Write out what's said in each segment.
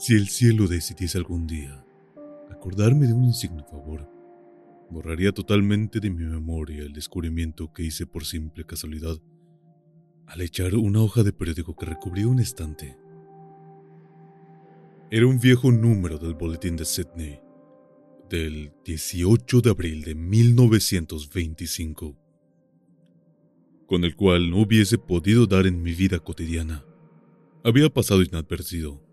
Si el cielo decidiese algún día acordarme de un insigno favor, borraría totalmente de mi memoria el descubrimiento que hice por simple casualidad al echar una hoja de periódico que recubría un estante. Era un viejo número del boletín de Sydney, del 18 de abril de 1925, con el cual no hubiese podido dar en mi vida cotidiana. Había pasado inadvertido,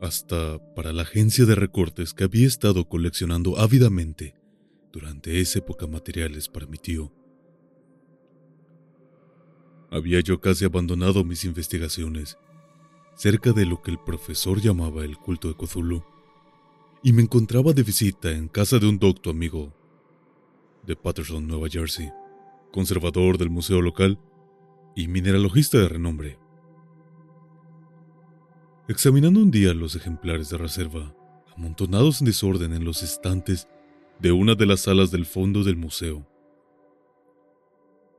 hasta para la agencia de recortes que había estado coleccionando ávidamente durante esa época materiales para mi tío. Había yo casi abandonado mis investigaciones cerca de lo que el profesor llamaba el culto de Cthulhu, y me encontraba de visita en casa de un docto amigo de Patterson, Nueva Jersey, conservador del museo local y mineralogista de renombre. Examinando un día los ejemplares de reserva, amontonados en desorden en los estantes de una de las salas del fondo del museo,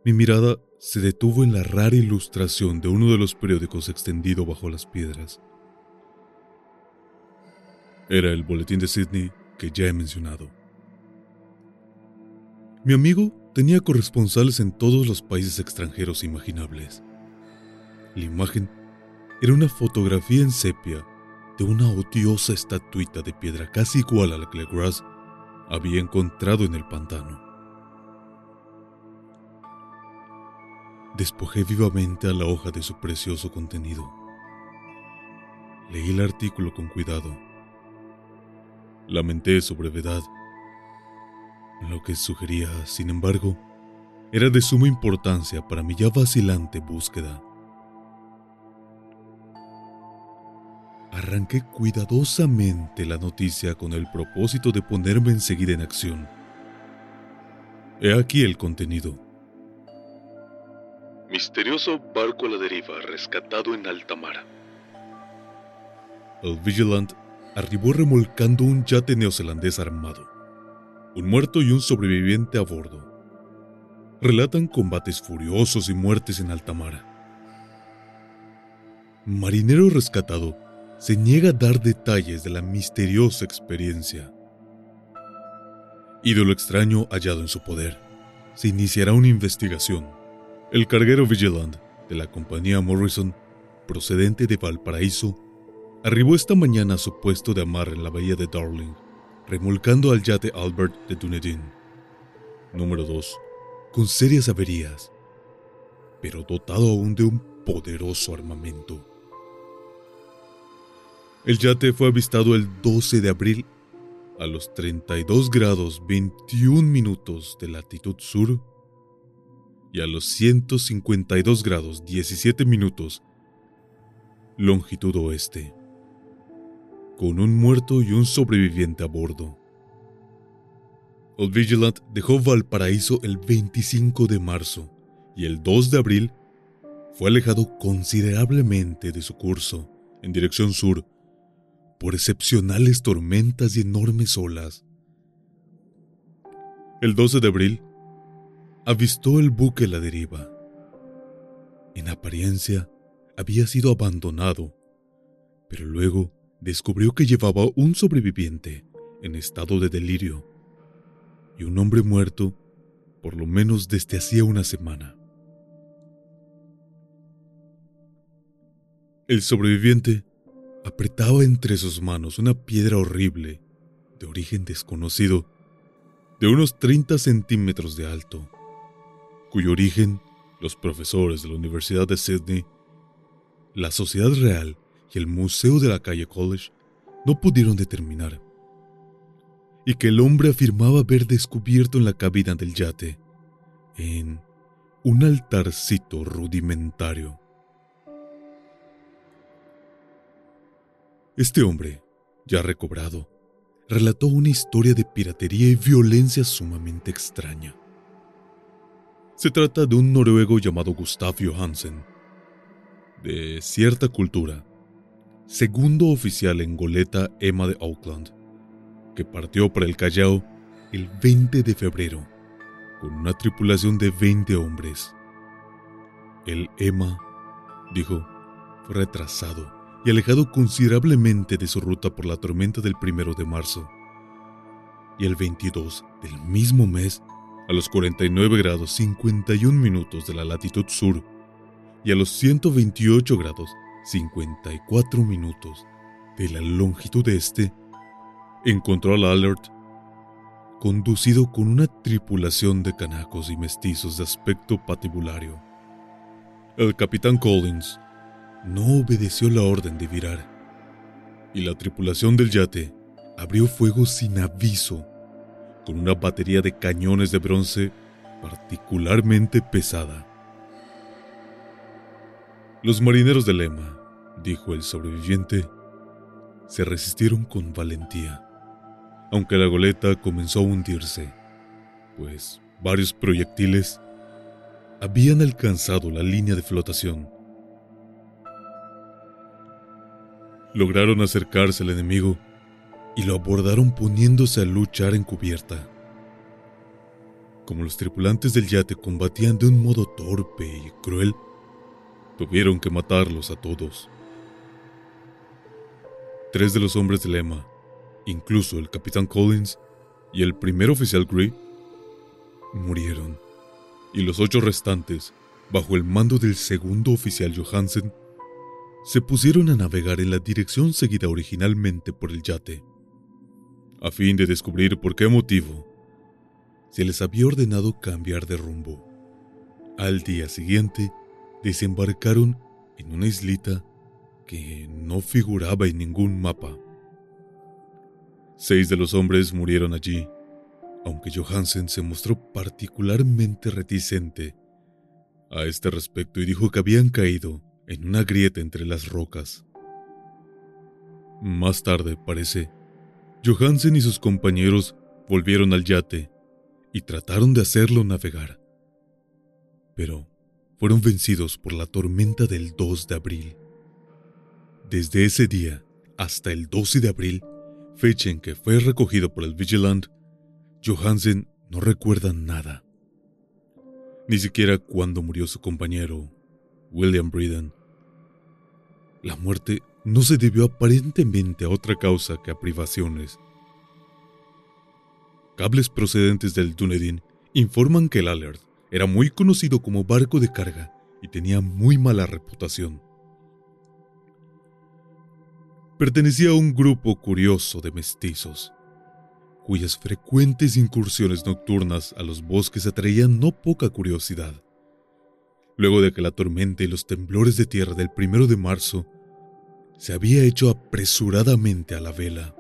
mi mirada se detuvo en la rara ilustración de uno de los periódicos extendido bajo las piedras. Era el boletín de Sydney que ya he mencionado. Mi amigo tenía corresponsales en todos los países extranjeros imaginables. La imagen era una fotografía en sepia de una odiosa estatuita de piedra casi igual a la que Legras había encontrado en el pantano. Despojé vivamente a la hoja de su precioso contenido. Leí el artículo con cuidado. Lamenté su brevedad. Lo que sugería, sin embargo, era de suma importancia para mi ya vacilante búsqueda. Arranqué cuidadosamente la noticia con el propósito de ponerme enseguida en acción. He aquí el contenido. Misterioso barco a la deriva rescatado en alta mar. El Vigilant arribó remolcando un yate neozelandés armado. Un muerto y un sobreviviente a bordo. Relatan combates furiosos y muertes en alta mar. Marinero rescatado se niega a dar detalles de la misteriosa experiencia. Ídolo extraño hallado en su poder. Se iniciará una investigación. El carguero Vigilant de la compañía Morrison, procedente de Valparaíso, arribó esta mañana a su puesto de amarre en la bahía de Darling, remolcando al yate Albert de Dunedin. Número 2. Con serias averías, pero dotado aún de un poderoso armamento. El yate fue avistado el 12 de abril a los 32 grados 21 minutos de latitud sur y a los 152 grados 17 minutos longitud oeste, con un muerto y un sobreviviente a bordo. El Vigilant dejó Valparaíso el 25 de marzo y el 2 de abril fue alejado considerablemente de su curso en dirección sur por excepcionales tormentas y enormes olas. El 12 de abril avistó el buque a la deriva. En apariencia, había sido abandonado, pero luego descubrió que llevaba un sobreviviente en estado de delirio y un hombre muerto por lo menos desde hacía una semana. El sobreviviente apretaba entre sus manos una piedra horrible, de origen desconocido, de unos 30 centímetros de alto, cuyo origen los profesores de la Universidad de Sydney, la Sociedad Real y el Museo de la Calle College no pudieron determinar, y que el hombre afirmaba haber descubierto en la cabina del yate, en un altarcito rudimentario. Este hombre, ya recobrado, relató una historia de piratería y violencia sumamente extraña. Se trata de un noruego llamado Gustav Johansen, de cierta cultura, segundo oficial en goleta Emma de Auckland, que partió para el Callao el 20 de febrero con una tripulación de 20 hombres. El Emma, dijo, fue retrasado y alejado considerablemente de su ruta por la tormenta del primero de marzo. Y el 22 del mismo mes, a los 49 grados 51 minutos de la latitud sur y a los 128 grados 54 minutos de la longitud este, encontró al Alert conducido con una tripulación de canacos y mestizos de aspecto patibulario. El capitán Collins no obedeció la orden de virar, y la tripulación del yate abrió fuego sin aviso con una batería de cañones de bronce particularmente pesada. Los marineros de Lema, dijo el sobreviviente, se resistieron con valentía, aunque la goleta comenzó a hundirse, pues varios proyectiles habían alcanzado la línea de flotación lograron acercarse al enemigo y lo abordaron poniéndose a luchar en cubierta. Como los tripulantes del yate combatían de un modo torpe y cruel, tuvieron que matarlos a todos. Tres de los hombres de lema, incluso el capitán Collins y el primer oficial Gray, murieron, y los ocho restantes, bajo el mando del segundo oficial Johansen, se pusieron a navegar en la dirección seguida originalmente por el yate, a fin de descubrir por qué motivo se les había ordenado cambiar de rumbo. Al día siguiente, desembarcaron en una islita que no figuraba en ningún mapa. Seis de los hombres murieron allí, aunque Johansen se mostró particularmente reticente a este respecto y dijo que habían caído en una grieta entre las rocas. Más tarde, parece, Johansen y sus compañeros volvieron al yate y trataron de hacerlo navegar, pero fueron vencidos por la tormenta del 2 de abril. Desde ese día hasta el 12 de abril, fecha en que fue recogido por el Vigilant, Johansen no recuerda nada. Ni siquiera cuando murió su compañero, William Breeden. La muerte no se debió aparentemente a otra causa que a privaciones. Cables procedentes del Dunedin informan que el Alert era muy conocido como barco de carga y tenía muy mala reputación. Pertenecía a un grupo curioso de mestizos, cuyas frecuentes incursiones nocturnas a los bosques atraían no poca curiosidad luego de que la tormenta y los temblores de tierra del primero de marzo se había hecho apresuradamente a la vela.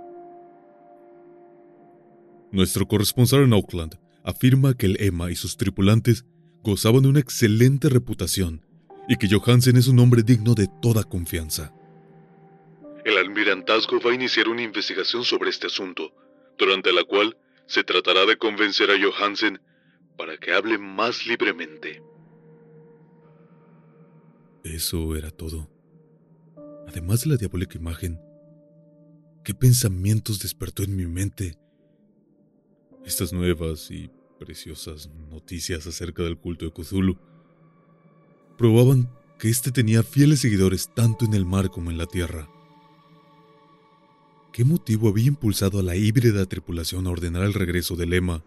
Nuestro corresponsal en Auckland afirma que el Emma y sus tripulantes gozaban de una excelente reputación y que Johansen es un hombre digno de toda confianza. El almirantazgo va a iniciar una investigación sobre este asunto, durante la cual se tratará de convencer a Johansen para que hable más libremente. Eso era todo. Además de la diabólica imagen, ¿qué pensamientos despertó en mi mente? Estas nuevas y preciosas noticias acerca del culto de Cthulhu probaban que éste tenía fieles seguidores tanto en el mar como en la tierra. qué motivo había impulsado a la híbrida tripulación a ordenar el regreso de Lema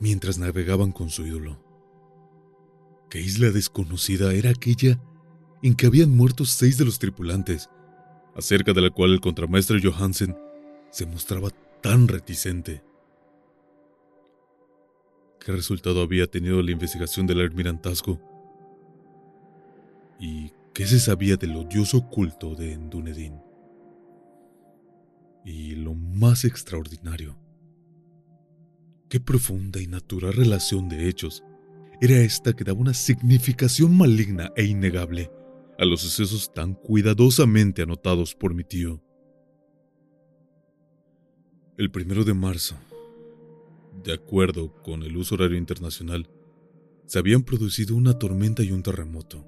mientras navegaban con su ídolo. ¿Qué isla desconocida era aquella en que habían muerto seis de los tripulantes, acerca de la cual el contramaestre Johansen se mostraba tan reticente? ¿Qué resultado había tenido la investigación del almirantazgo? ¿Y qué se sabía del odioso culto de Dunedin? Y lo más extraordinario, qué profunda y natural relación de hechos era esta que daba una significación maligna e innegable a los sucesos tan cuidadosamente anotados por mi tío. El primero de marzo, de acuerdo con el uso horario internacional, se habían producido una tormenta y un terremoto.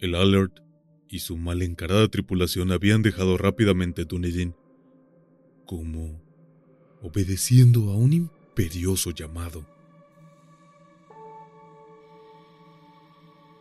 El Alert y su mal encarada tripulación habían dejado rápidamente Dunedin, como obedeciendo a un imperioso llamado.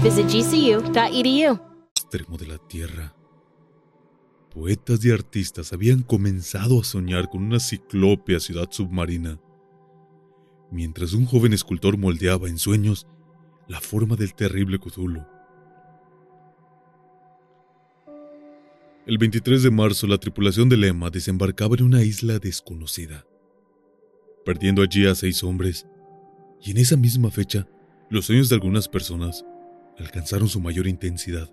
Visit gcu.edu. extremo de la Tierra. Poetas y artistas habían comenzado a soñar con una ciclópea ciudad submarina, mientras un joven escultor moldeaba en sueños la forma del terrible Cthulhu. El 23 de marzo la tripulación de Lema desembarcaba en una isla desconocida, perdiendo allí a seis hombres, y en esa misma fecha los sueños de algunas personas alcanzaron su mayor intensidad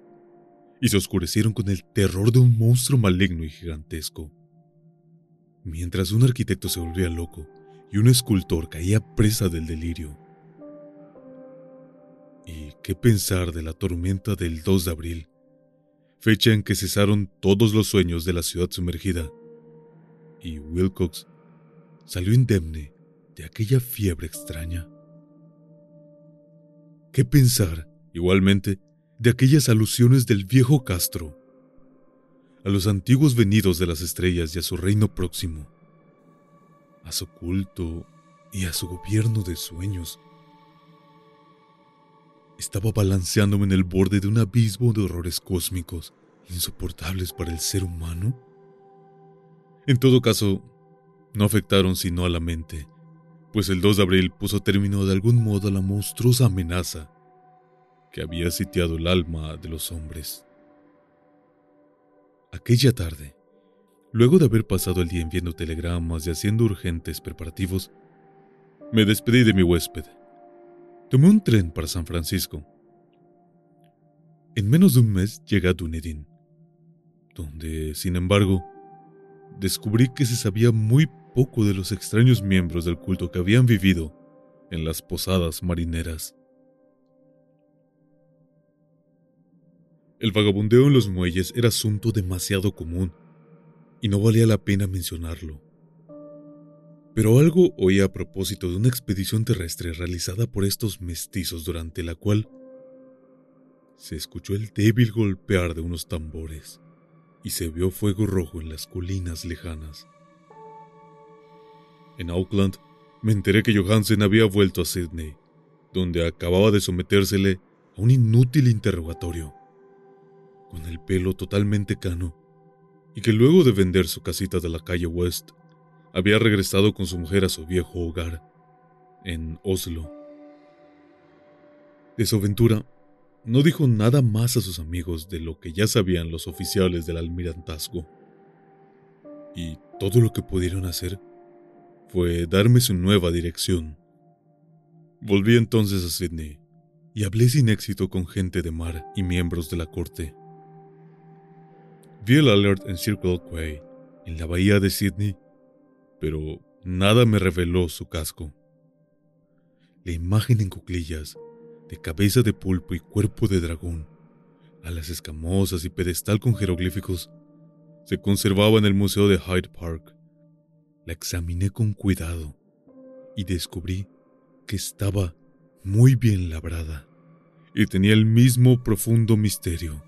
y se oscurecieron con el terror de un monstruo maligno y gigantesco. Mientras un arquitecto se volvía loco y un escultor caía presa del delirio. ¿Y qué pensar de la tormenta del 2 de abril, fecha en que cesaron todos los sueños de la ciudad sumergida? Y Wilcox salió indemne de aquella fiebre extraña. ¿Qué pensar, igualmente, de aquellas alusiones del viejo Castro, a los antiguos venidos de las estrellas y a su reino próximo, a su culto y a su gobierno de sueños. Estaba balanceándome en el borde de un abismo de horrores cósmicos insoportables para el ser humano. En todo caso, no afectaron sino a la mente, pues el 2 de abril puso término de algún modo a la monstruosa amenaza que había sitiado el alma de los hombres. Aquella tarde, luego de haber pasado el día enviando telegramas y haciendo urgentes preparativos, me despedí de mi huésped. Tomé un tren para San Francisco. En menos de un mes llegué a Dunedin, donde, sin embargo, descubrí que se sabía muy poco de los extraños miembros del culto que habían vivido en las posadas marineras. El vagabundeo en los muelles era asunto demasiado común y no valía la pena mencionarlo. Pero algo oí a propósito de una expedición terrestre realizada por estos mestizos durante la cual se escuchó el débil golpear de unos tambores y se vio fuego rojo en las colinas lejanas. En Auckland me enteré que Johansen había vuelto a Sydney, donde acababa de sometérsele a un inútil interrogatorio con el pelo totalmente cano, y que luego de vender su casita de la calle West, había regresado con su mujer a su viejo hogar, en Oslo. De su aventura, no dijo nada más a sus amigos de lo que ya sabían los oficiales del almirantazgo. Y todo lo que pudieron hacer fue darme su nueva dirección. Volví entonces a Sydney y hablé sin éxito con gente de mar y miembros de la corte. Vi el alert en Circle Quay, en la bahía de Sydney, pero nada me reveló su casco. La imagen en cuclillas, de cabeza de pulpo y cuerpo de dragón, alas escamosas y pedestal con jeroglíficos, Se conservaba en el Museo de Hyde Park. La examiné con cuidado y descubrí que estaba muy bien labrada y tenía el mismo profundo misterio,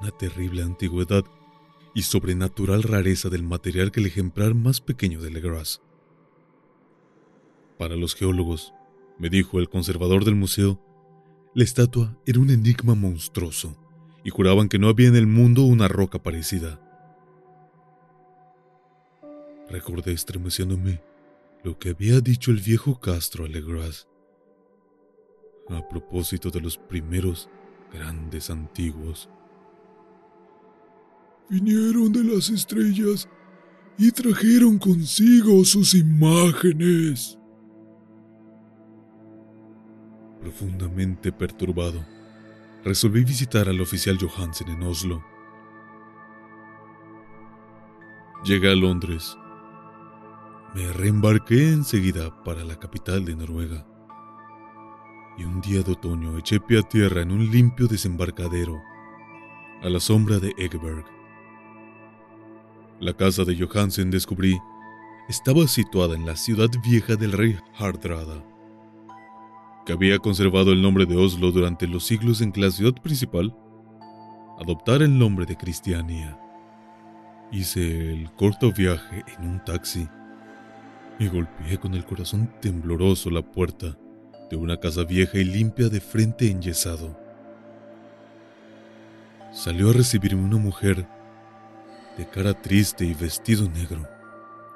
una terrible antigüedad y sobrenatural rareza del material que el ejemplar más pequeño de Legras. Para los geólogos, me dijo el conservador del museo, la estatua era un enigma monstruoso y juraban que no había en el mundo una roca parecida. Recordé estremeciéndome lo que había dicho el viejo Castro a Legras a propósito de los primeros grandes antiguos vinieron de las estrellas y trajeron consigo sus imágenes. Profundamente perturbado, resolví visitar al oficial Johansen en Oslo. Llegué a Londres. Me reembarqué enseguida para la capital de Noruega. Y un día de otoño eché pie a tierra en un limpio desembarcadero, a la sombra de Egberg. La casa de Johansen, descubrí, estaba situada en la ciudad vieja del rey Hardrada, que había conservado el nombre de Oslo durante los siglos en que la ciudad principal adoptara el nombre de Cristiania. Hice el corto viaje en un taxi y golpeé con el corazón tembloroso la puerta de una casa vieja y limpia de frente enyesado. Salió a recibirme una mujer de cara triste y vestido negro,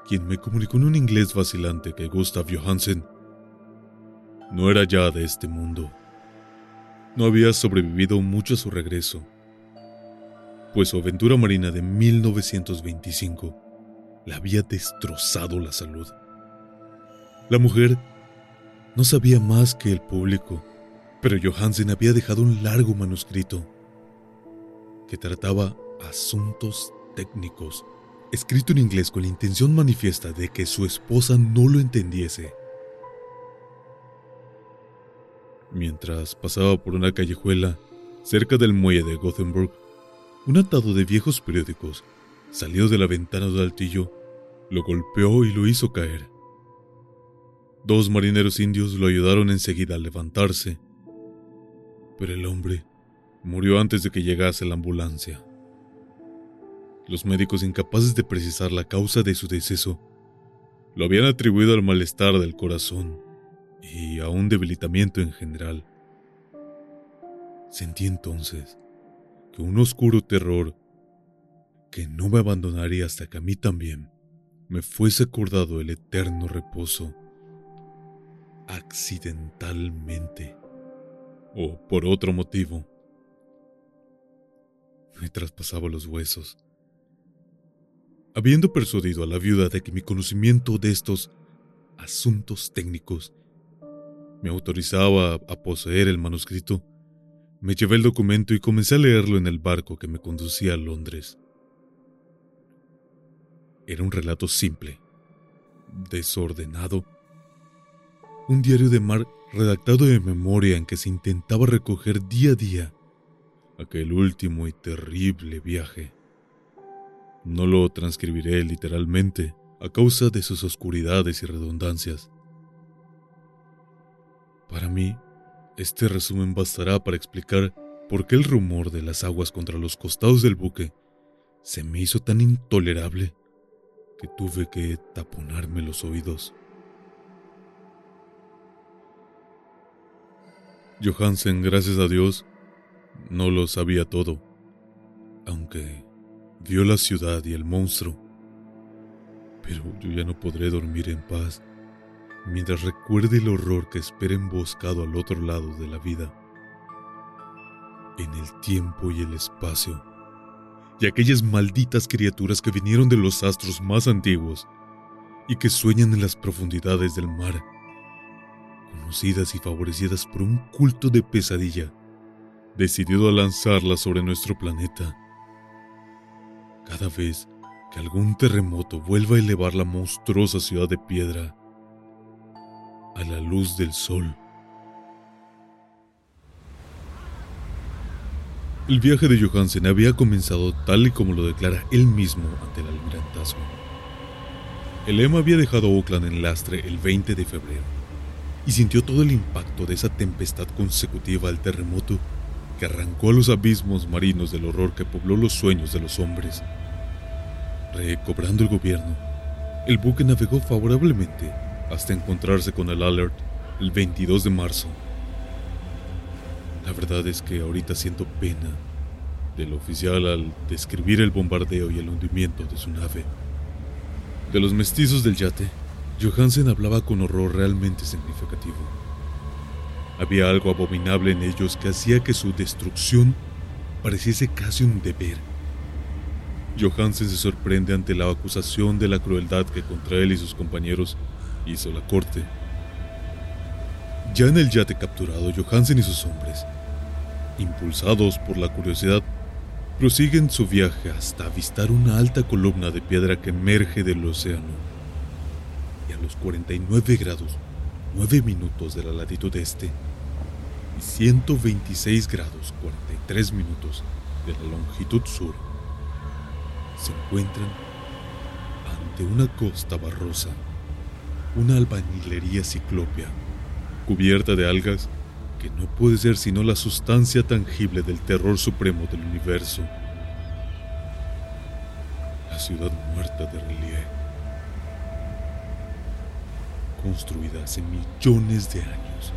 quien me comunicó en un inglés vacilante que Gustav Johansen no era ya de este mundo. No había sobrevivido mucho a su regreso, pues su aventura marina de 1925 le había destrozado la salud. La mujer no sabía más que el público, pero Johansen había dejado un largo manuscrito que trataba asuntos técnicos, escrito en inglés con la intención manifiesta de que su esposa no lo entendiese. Mientras pasaba por una callejuela cerca del muelle de Gothenburg, un atado de viejos periódicos salió de la ventana del altillo, lo golpeó y lo hizo caer. Dos marineros indios lo ayudaron enseguida a levantarse, pero el hombre murió antes de que llegase la ambulancia. Los médicos incapaces de precisar la causa de su deceso lo habían atribuido al malestar del corazón y a un debilitamiento en general. Sentí entonces que un oscuro terror que no me abandonaría hasta que a mí también me fuese acordado el eterno reposo, accidentalmente o por otro motivo, me traspasaba los huesos Habiendo persuadido a la viuda de que mi conocimiento de estos asuntos técnicos me autorizaba a poseer el manuscrito, me llevé el documento y comencé a leerlo en el barco que me conducía a Londres. Era un relato simple, desordenado, un diario de mar redactado de memoria en que se intentaba recoger día a día aquel último y terrible viaje. No lo transcribiré literalmente a causa de sus oscuridades y redundancias. Para mí, este resumen bastará para explicar por qué el rumor de las aguas contra los costados del buque se me hizo tan intolerable que tuve que taponarme los oídos. Johansen, gracias a Dios, no lo sabía todo, aunque Vio la ciudad y el monstruo. Pero yo ya no podré dormir en paz mientras recuerde el horror que espera emboscado al otro lado de la vida, en el tiempo y el espacio, y aquellas malditas criaturas que vinieron de los astros más antiguos y que sueñan en las profundidades del mar, conocidas y favorecidas por un culto de pesadilla, decidido a lanzarlas sobre nuestro planeta cada vez que algún terremoto vuelva a elevar la monstruosa ciudad de piedra a la luz del sol. El viaje de Johansen había comenzado tal y como lo declara él mismo ante el almirantazgo. El Emma había dejado Oakland en lastre el 20 de febrero y sintió todo el impacto de esa tempestad consecutiva al terremoto que arrancó a los abismos marinos del horror que pobló los sueños de los hombres. Recobrando el gobierno, el buque navegó favorablemente hasta encontrarse con el Alert el 22 de marzo la verdad es que ahorita siento pena del oficial al describir el bombardeo y el hundimiento de su nave. De los mestizos del yate, Johansen hablaba con horror realmente significativo. Había algo abominable en ellos que hacía que su destrucción pareciese casi un deber. Johansen se sorprende ante la acusación de la crueldad que contra él y sus compañeros hizo la corte. Ya en el yate capturado, Johansen y sus hombres impulsados por la curiosidad, prosiguen su viaje hasta avistar una alta columna de piedra que emerge del océano. Y a los 49 grados, 9 minutos de la latitud este, y 126 grados 43 minutos de la longitud sur, se encuentran ante una costa barrosa, una albañilería ciclopia, cubierta de algas que no puede ser sino la sustancia tangible del terror supremo del universo. La ciudad muerta de Relie, construida hace millones de años,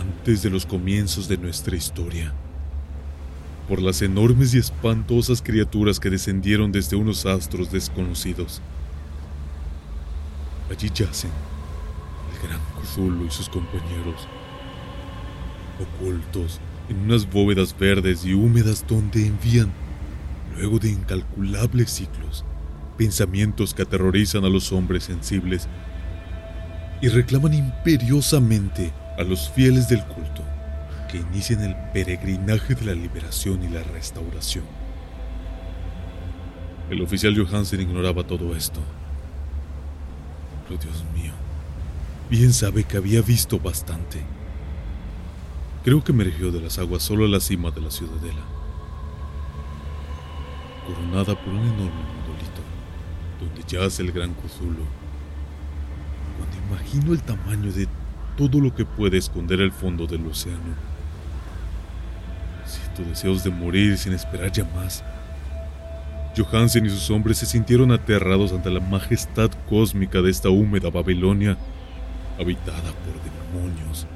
antes de los comienzos de nuestra historia, por las enormes y espantosas criaturas que descendieron desde unos astros desconocidos. Allí yacen el gran Cthulhu y sus compañeros ocultos en unas bóvedas verdes y húmedas donde envían, luego de incalculables ciclos, pensamientos que aterrorizan a los hombres sensibles y reclaman imperiosamente a los fieles del culto que inicien el peregrinaje de la liberación y la restauración. El oficial Johansen ignoraba todo esto. Pero Dios mío, bien sabe que había visto bastante Creo que emergió de las aguas solo a la cima de la ciudadela, coronada por un enorme monolito, donde yace el gran Cthulhu. Imagino el tamaño de todo lo que puede esconder el fondo del océano, siento deseos de morir sin esperar ya más. Johansen y sus hombres se sintieron aterrados ante la majestad cósmica de esta húmeda Babilonia, habitada por demonios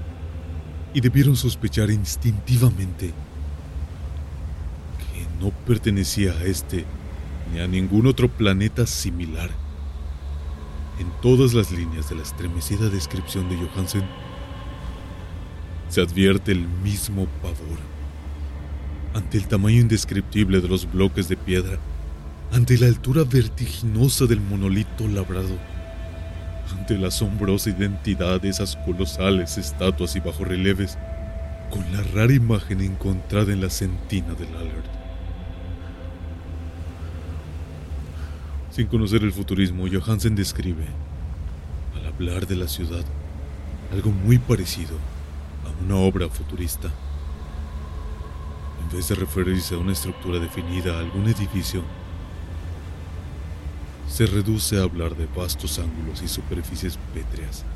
y debieron sospechar instintivamente que no pertenecía a este ni a ningún otro planeta similar. En todas las líneas de la estremecida descripción de Johansen se advierte el mismo pavor ante el tamaño indescriptible de los bloques de piedra, ante la altura vertiginosa del monolito labrado ante la asombrosa identidad de esas colosales estatuas y bajorrelieves, con la rara imagen encontrada en la sentina del Allard. Sin conocer el futurismo, Johansen describe, al hablar de la ciudad, algo muy parecido a una obra futurista. En vez de referirse a una estructura definida, a algún edificio, se reduce a hablar de vastos ángulos y superficies pétreas.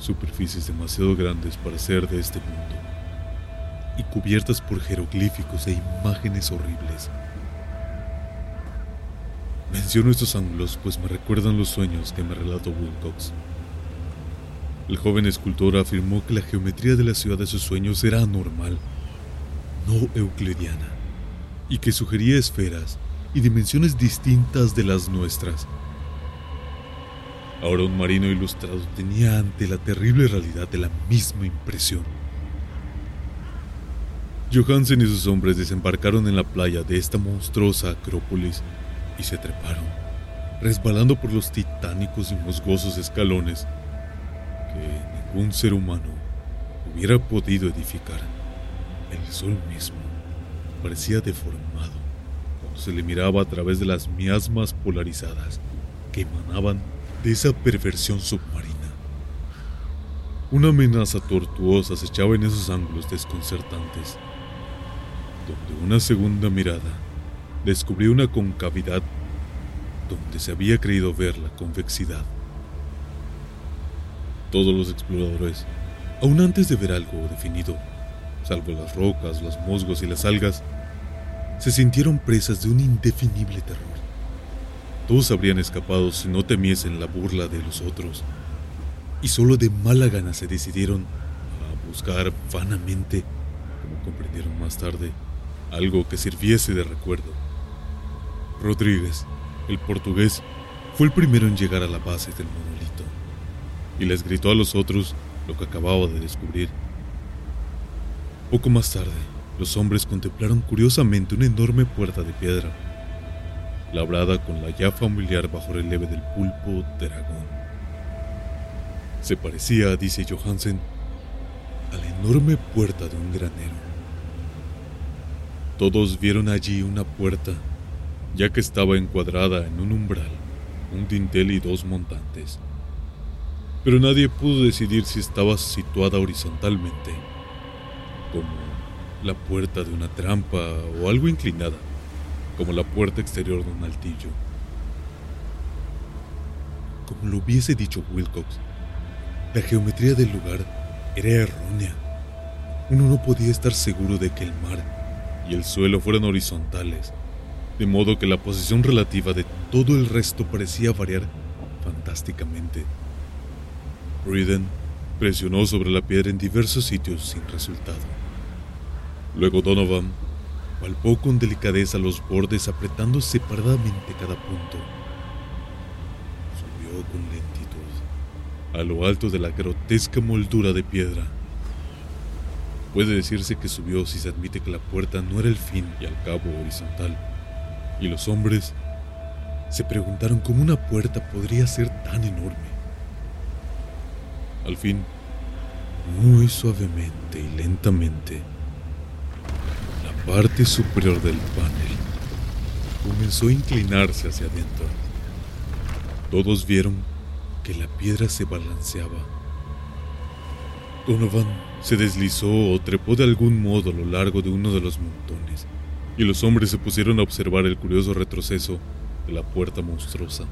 Superficies demasiado grandes para ser de este mundo y cubiertas por jeroglíficos e imágenes horribles. Menciono estos ángulos pues me recuerdan los sueños que me relató Wilcox. El joven escultor afirmó que la geometría de la ciudad de sus sueños era anormal, no euclidiana, y que sugería esferas y dimensiones distintas de las nuestras. Ahora un marino ilustrado tenía ante la terrible realidad de la misma impresión. Johansen y sus hombres desembarcaron en la playa de esta monstruosa acrópolis y se treparon, resbalando por los titánicos y musgosos escalones que ningún ser humano hubiera podido edificar. El sol mismo parecía deformado se le miraba a través de las miasmas polarizadas que emanaban de esa perversión submarina. Una amenaza tortuosa se echaba en esos ángulos desconcertantes, donde una segunda mirada descubrió una concavidad donde se había creído ver la convexidad. Todos los exploradores, aun antes de ver algo definido, salvo las rocas, los musgos y las algas, se sintieron presas de un indefinible terror. Todos habrían escapado si no temiesen la burla de los otros y solo de mala gana se decidieron a buscar vanamente, como comprendieron más tarde, algo que sirviese de recuerdo. Rodríguez, el portugués, fue el primero en llegar a la base del monolito y les gritó a los otros lo que acababa de descubrir. Poco más tarde, los hombres contemplaron curiosamente una enorme puerta de piedra, labrada con la ya familiar bajo relieve del pulpo dragón. Se parecía, dice Johansen, a la enorme puerta de un granero. Todos vieron allí una puerta, ya que estaba encuadrada en un umbral, un dintel y dos montantes. Pero nadie pudo decidir si estaba situada horizontalmente, como la puerta de una trampa o algo inclinada, como la puerta exterior de un altillo. Como lo hubiese dicho Wilcox, la geometría del lugar era errónea. Uno no podía estar seguro de que el mar y el suelo fueran horizontales, de modo que la posición relativa de todo el resto parecía variar fantásticamente. Riden presionó sobre la piedra en diversos sitios sin resultado. Luego Donovan palpó con delicadeza los bordes apretando separadamente cada punto. Subió con lentitud a lo alto de la grotesca moldura de piedra. Puede decirse que subió si se admite que la puerta no era el fin y al cabo horizontal, y los hombres se preguntaron cómo una puerta podría ser tan enorme. Al fin, muy suavemente y lentamente, la parte superior del panel comenzó a inclinarse hacia adentro. Todos vieron que la piedra se balanceaba. Donovan se deslizó o trepó de algún modo a lo largo de uno de los montones, y los hombres se pusieron a observar el curioso retroceso de la puerta monstruosa.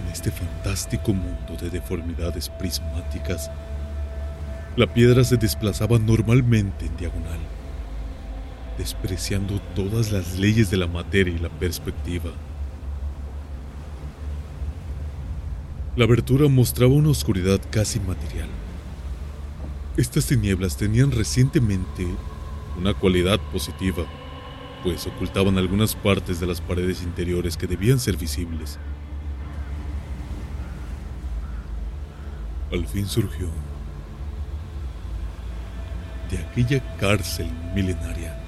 En este fantástico mundo de deformidades prismáticas, la piedra se desplazaba normalmente en diagonal, despreciando todas las leyes de la materia y la perspectiva. La abertura mostraba una oscuridad casi material. Estas tinieblas tenían recientemente una cualidad positiva, pues ocultaban algunas partes de las paredes interiores que debían ser visibles. Al fin surgió de aquella cárcel milenaria,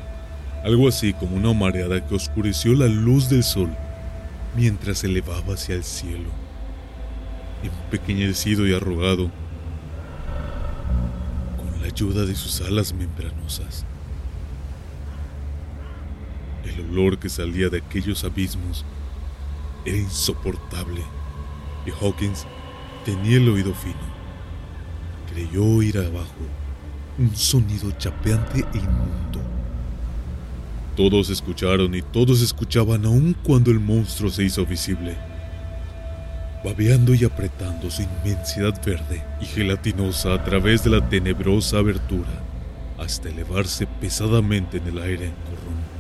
algo así como una mareada que oscureció la luz del sol mientras se elevaba hacia el cielo empequeñecido y arrugado, con la ayuda de sus alas membranosas. El olor que salía de aquellos abismos era insoportable y Hawkins tenía el oído fino. Creyó oír abajo un sonido chapeante e inmundo. Todos escucharon y todos escuchaban aun cuando el monstruo se hizo visible babeando y apretando su inmensidad verde y gelatinosa a través de la tenebrosa abertura, hasta elevarse pesadamente en el aire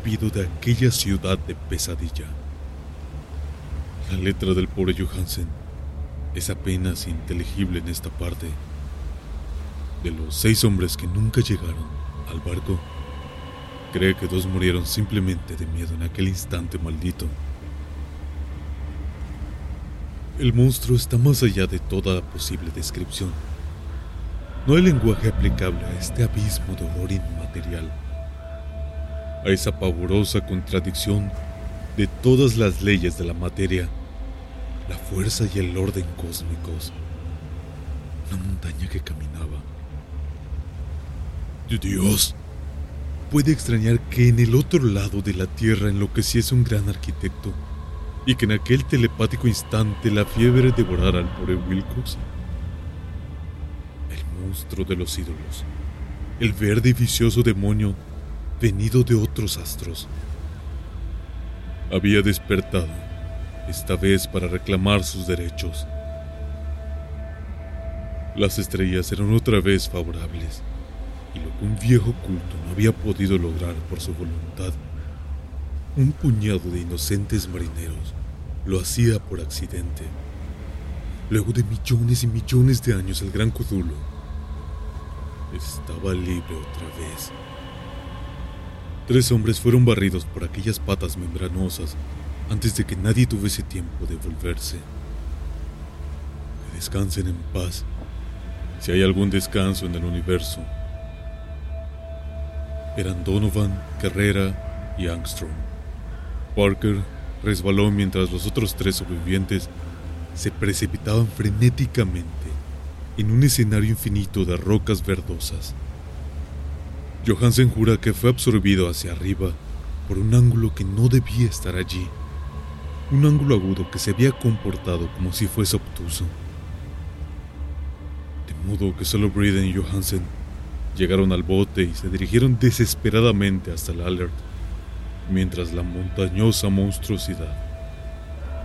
de aquella ciudad de pesadilla. La letra del pobre Johansen es apenas inteligible en esta parte. De los seis hombres que nunca llegaron al barco, cree que dos murieron simplemente de miedo en aquel instante maldito. El monstruo está más allá de toda posible descripción. No hay lenguaje aplicable a este abismo de horror inmaterial, a esa pavorosa contradicción de todas las leyes de la materia, la fuerza y el orden cósmicos. Una montaña que caminaba. Dios, puede extrañar que en el otro lado de la tierra enloqueciese un gran arquitecto y que en aquel telepático instante la fiebre devorara al pobre Wilcox monstruo de los ídolos, el verde y vicioso demonio venido de otros astros. Había despertado, esta vez para reclamar sus derechos. Las estrellas eran otra vez favorables, y lo que un viejo culto no había podido lograr por su voluntad, un puñado de inocentes marineros lo hacía por accidente. Luego de millones y millones de años, el gran Cthulhu estaba libre otra vez. Tres hombres fueron barridos por aquellas patas membranosas antes de que nadie tuviese tiempo de volverse. Que descansen en paz, si hay algún descanso en el universo. Eran Donovan, Carrera y Armstrong. Parker resbaló mientras los otros tres sobrevivientes se precipitaban frenéticamente en un escenario infinito de rocas verdosas. Johansen jura que fue absorbido hacia arriba por un ángulo que no debía estar allí, un ángulo agudo que se había comportado como si fuese obtuso. De modo que solo Briden y Johansen llegaron al bote y se dirigieron desesperadamente hasta el Alert, mientras la montañosa monstruosidad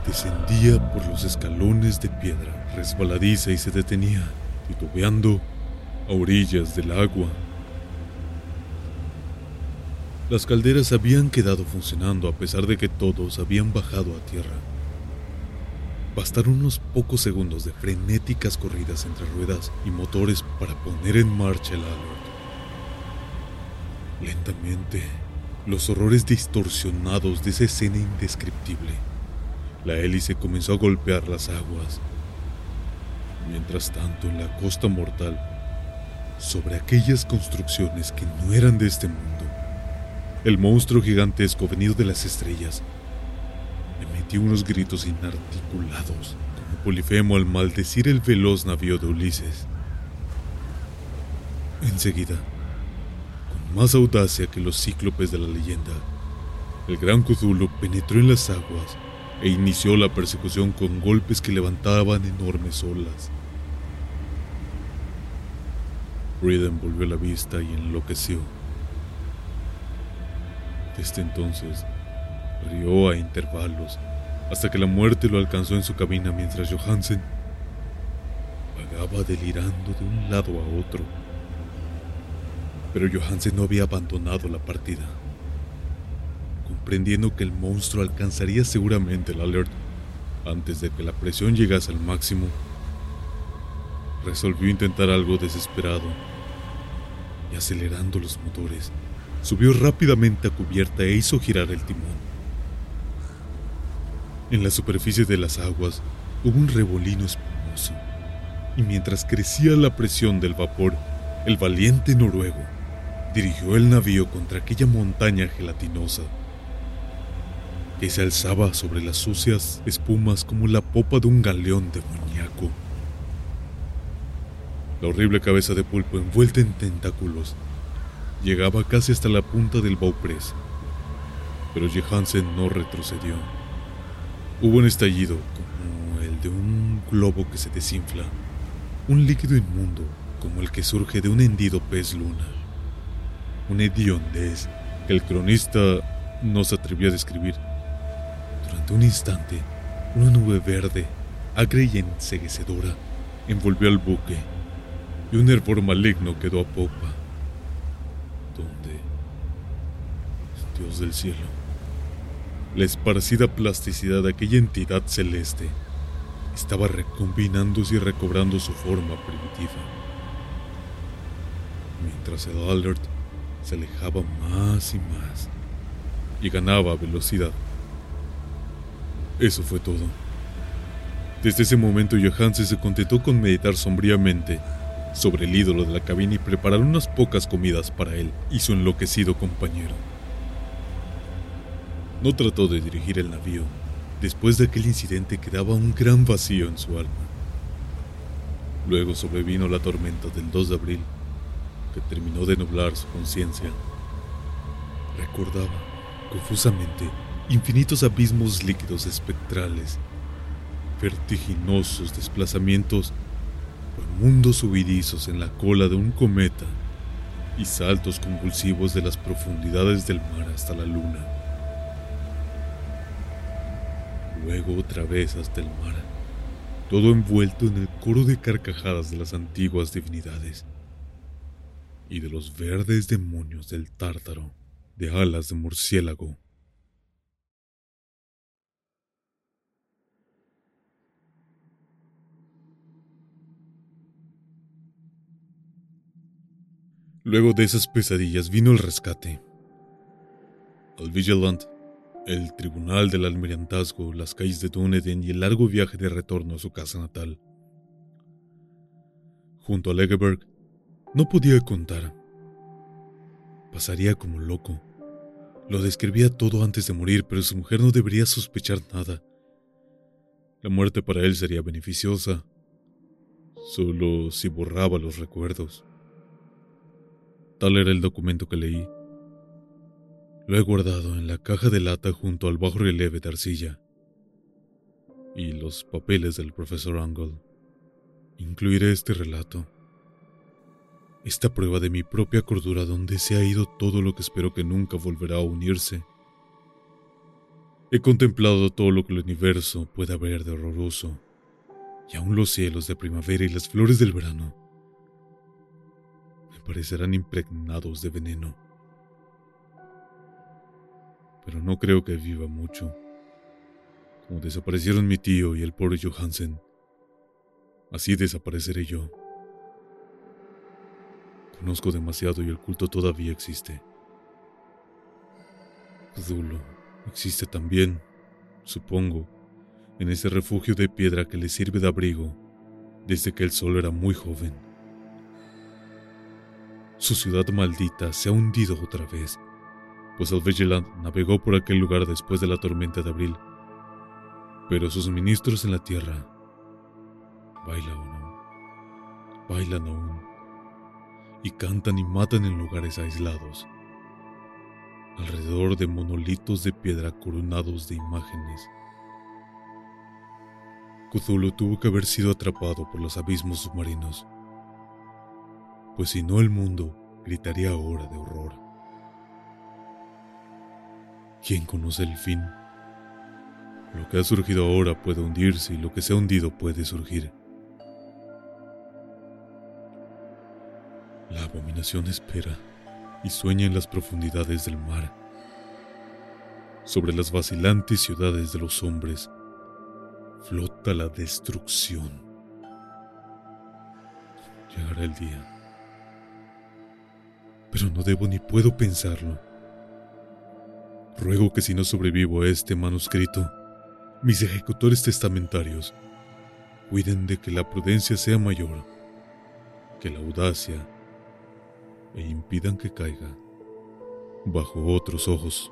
descendía por los escalones de piedra resbaladiza y se detenía, titubeando, a orillas del agua. Las calderas habían quedado funcionando a pesar de que todos habían bajado a tierra. Bastaron unos pocos segundos de frenéticas corridas entre ruedas y motores para poner en marcha el Alert. Lentamente, los horrores distorsionados de esa escena indescriptible. La hélice comenzó a golpear las aguas. Mientras tanto, en la costa mortal, sobre aquellas construcciones que no eran de este mundo, el monstruo gigantesco venido de las estrellas emitió unos gritos inarticulados, como Polifemo al maldecir el veloz navío de Ulises. Enseguida, con más audacia que los cíclopes de la leyenda, el gran Cthulhu penetró en las aguas e inició la persecución con golpes que levantaban enormes olas. Briden volvió la vista y enloqueció. Desde entonces, rió a intervalos hasta que la muerte lo alcanzó en su cabina mientras Johansen vagaba delirando de un lado a otro. Pero Johansen no había abandonado la partida. Comprendiendo que el monstruo alcanzaría seguramente el alert antes de que la presión llegase al máximo, resolvió intentar algo desesperado y acelerando los motores, subió rápidamente a cubierta e hizo girar el timón. En la superficie de las aguas hubo un revolino espumoso, y mientras crecía la presión del vapor, el valiente noruego dirigió el navío contra aquella montaña gelatinosa que se alzaba sobre las sucias espumas como la popa de un galeón demoníaco. La horrible cabeza de pulpo envuelta en tentáculos llegaba casi hasta la punta del Baupress, pero Johansen no retrocedió. Hubo un estallido como el de un globo que se desinfla, un líquido inmundo como el que surge de un hendido pez luna, un hediondez que el cronista no se atrevió a describir. Durante un instante, una nube verde, agria y enseguecedora, envolvió al buque y un hervor maligno quedó a popa. Donde, Dios del cielo, la esparcida plasticidad de aquella entidad celeste estaba recombinándose y recobrando su forma primitiva. Mientras el Alert se alejaba más y más y ganaba velocidad. Eso fue todo. Desde ese momento Johansen se contentó con meditar sombríamente sobre el ídolo de la cabina y preparar unas pocas comidas para él y su enloquecido compañero. No trató de dirigir el navío. Después de aquel incidente quedaba un gran vacío en su alma. Luego sobrevino la tormenta del 2 de abril, que terminó de nublar su conciencia. Recordaba, confusamente, infinitos abismos líquidos espectrales, vertiginosos desplazamientos mundos subidizos en la cola de un cometa y saltos convulsivos de las profundidades del mar hasta la luna. Luego otra vez hasta el mar, todo envuelto en el coro de carcajadas de las antiguas divinidades y de los verdes demonios del tártaro de alas de murciélago. Luego de esas pesadillas vino el rescate. Al Vigilant, el tribunal del almirantazgo, las calles de Dunedin y el largo viaje de retorno a su casa natal. Junto a Legeberg, no podía contar. Pasaría como loco. Lo describía todo antes de morir, pero su mujer no debería sospechar nada. La muerte para él sería beneficiosa, solo si borraba los recuerdos. Tal era el documento que leí. Lo he guardado en la caja de lata junto al bajo relieve de arcilla y los papeles del profesor Angle. Incluiré este relato, esta prueba de mi propia cordura donde se ha ido todo lo que espero que nunca volverá a unirse. He contemplado todo lo que el universo puede haber de horroroso, y aún los cielos de primavera y las flores del verano parecerán impregnados de veneno. Pero no creo que viva mucho. Como desaparecieron mi tío y el pobre Johansen, así desapareceré yo. Conozco demasiado y el culto todavía existe. Cthulhu existe también, supongo, en ese refugio de piedra que le sirve de abrigo desde que el sol era muy joven. Su ciudad maldita se ha hundido otra vez, pues el Vigilant navegó por aquel lugar después de la tormenta de abril. Pero sus ministros en la tierra bailan aún, bailan aún, y cantan y matan en lugares aislados, alrededor de monolitos de piedra coronados de imágenes. Cthulhu tuvo que haber sido atrapado por los abismos submarinos pues si no el mundo gritaría ahora de horror. ¿Quién conoce el fin? Lo que ha surgido ahora puede hundirse y lo que se ha hundido puede surgir. La abominación espera y sueña en las profundidades del mar. Sobre las vacilantes ciudades de los hombres flota la destrucción. Llegará el día pero no debo ni puedo pensarlo. Ruego que si no sobrevivo a este manuscrito, mis ejecutores testamentarios cuiden de que la prudencia sea mayor que la audacia e impidan que caiga bajo otros ojos.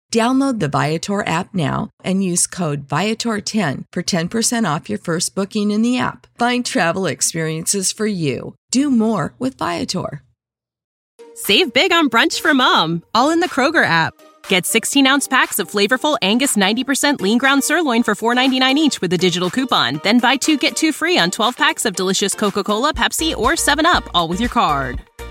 Download the Viator app now and use code Viator10 for 10% off your first booking in the app. Find travel experiences for you. Do more with Viator. Save big on brunch for mom, all in the Kroger app. Get 16 ounce packs of flavorful Angus 90% lean ground sirloin for $4.99 each with a digital coupon. Then buy two get two free on 12 packs of delicious Coca Cola, Pepsi, or 7UP, all with your card.